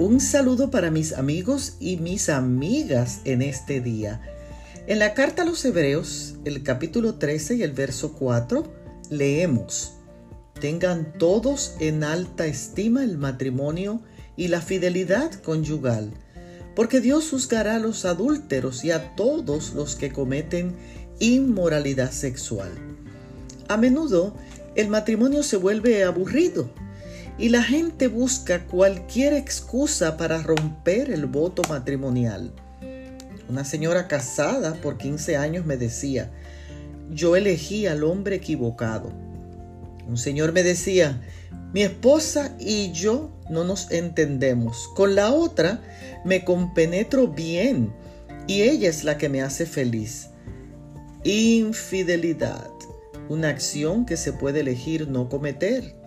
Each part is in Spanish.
Un saludo para mis amigos y mis amigas en este día. En la carta a los Hebreos, el capítulo 13 y el verso 4, leemos, Tengan todos en alta estima el matrimonio y la fidelidad conyugal, porque Dios juzgará a los adúlteros y a todos los que cometen inmoralidad sexual. A menudo el matrimonio se vuelve aburrido y la gente busca cualquier excusa para romper el voto matrimonial. Una señora casada por 15 años me decía, yo elegí al hombre equivocado. Un señor me decía, mi esposa y yo no nos entendemos. Con la otra me compenetro bien y ella es la que me hace feliz. Infidelidad, una acción que se puede elegir no cometer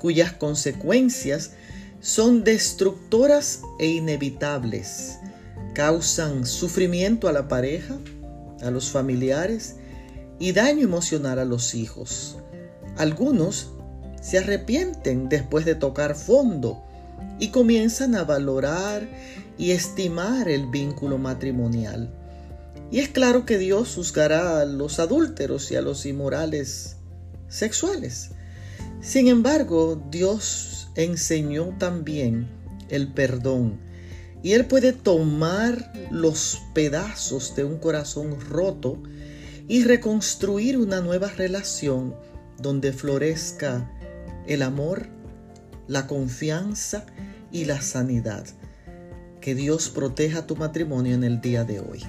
cuyas consecuencias son destructoras e inevitables. Causan sufrimiento a la pareja, a los familiares y daño emocional a los hijos. Algunos se arrepienten después de tocar fondo y comienzan a valorar y estimar el vínculo matrimonial. Y es claro que Dios juzgará a los adúlteros y a los inmorales sexuales. Sin embargo, Dios enseñó también el perdón y Él puede tomar los pedazos de un corazón roto y reconstruir una nueva relación donde florezca el amor, la confianza y la sanidad. Que Dios proteja tu matrimonio en el día de hoy.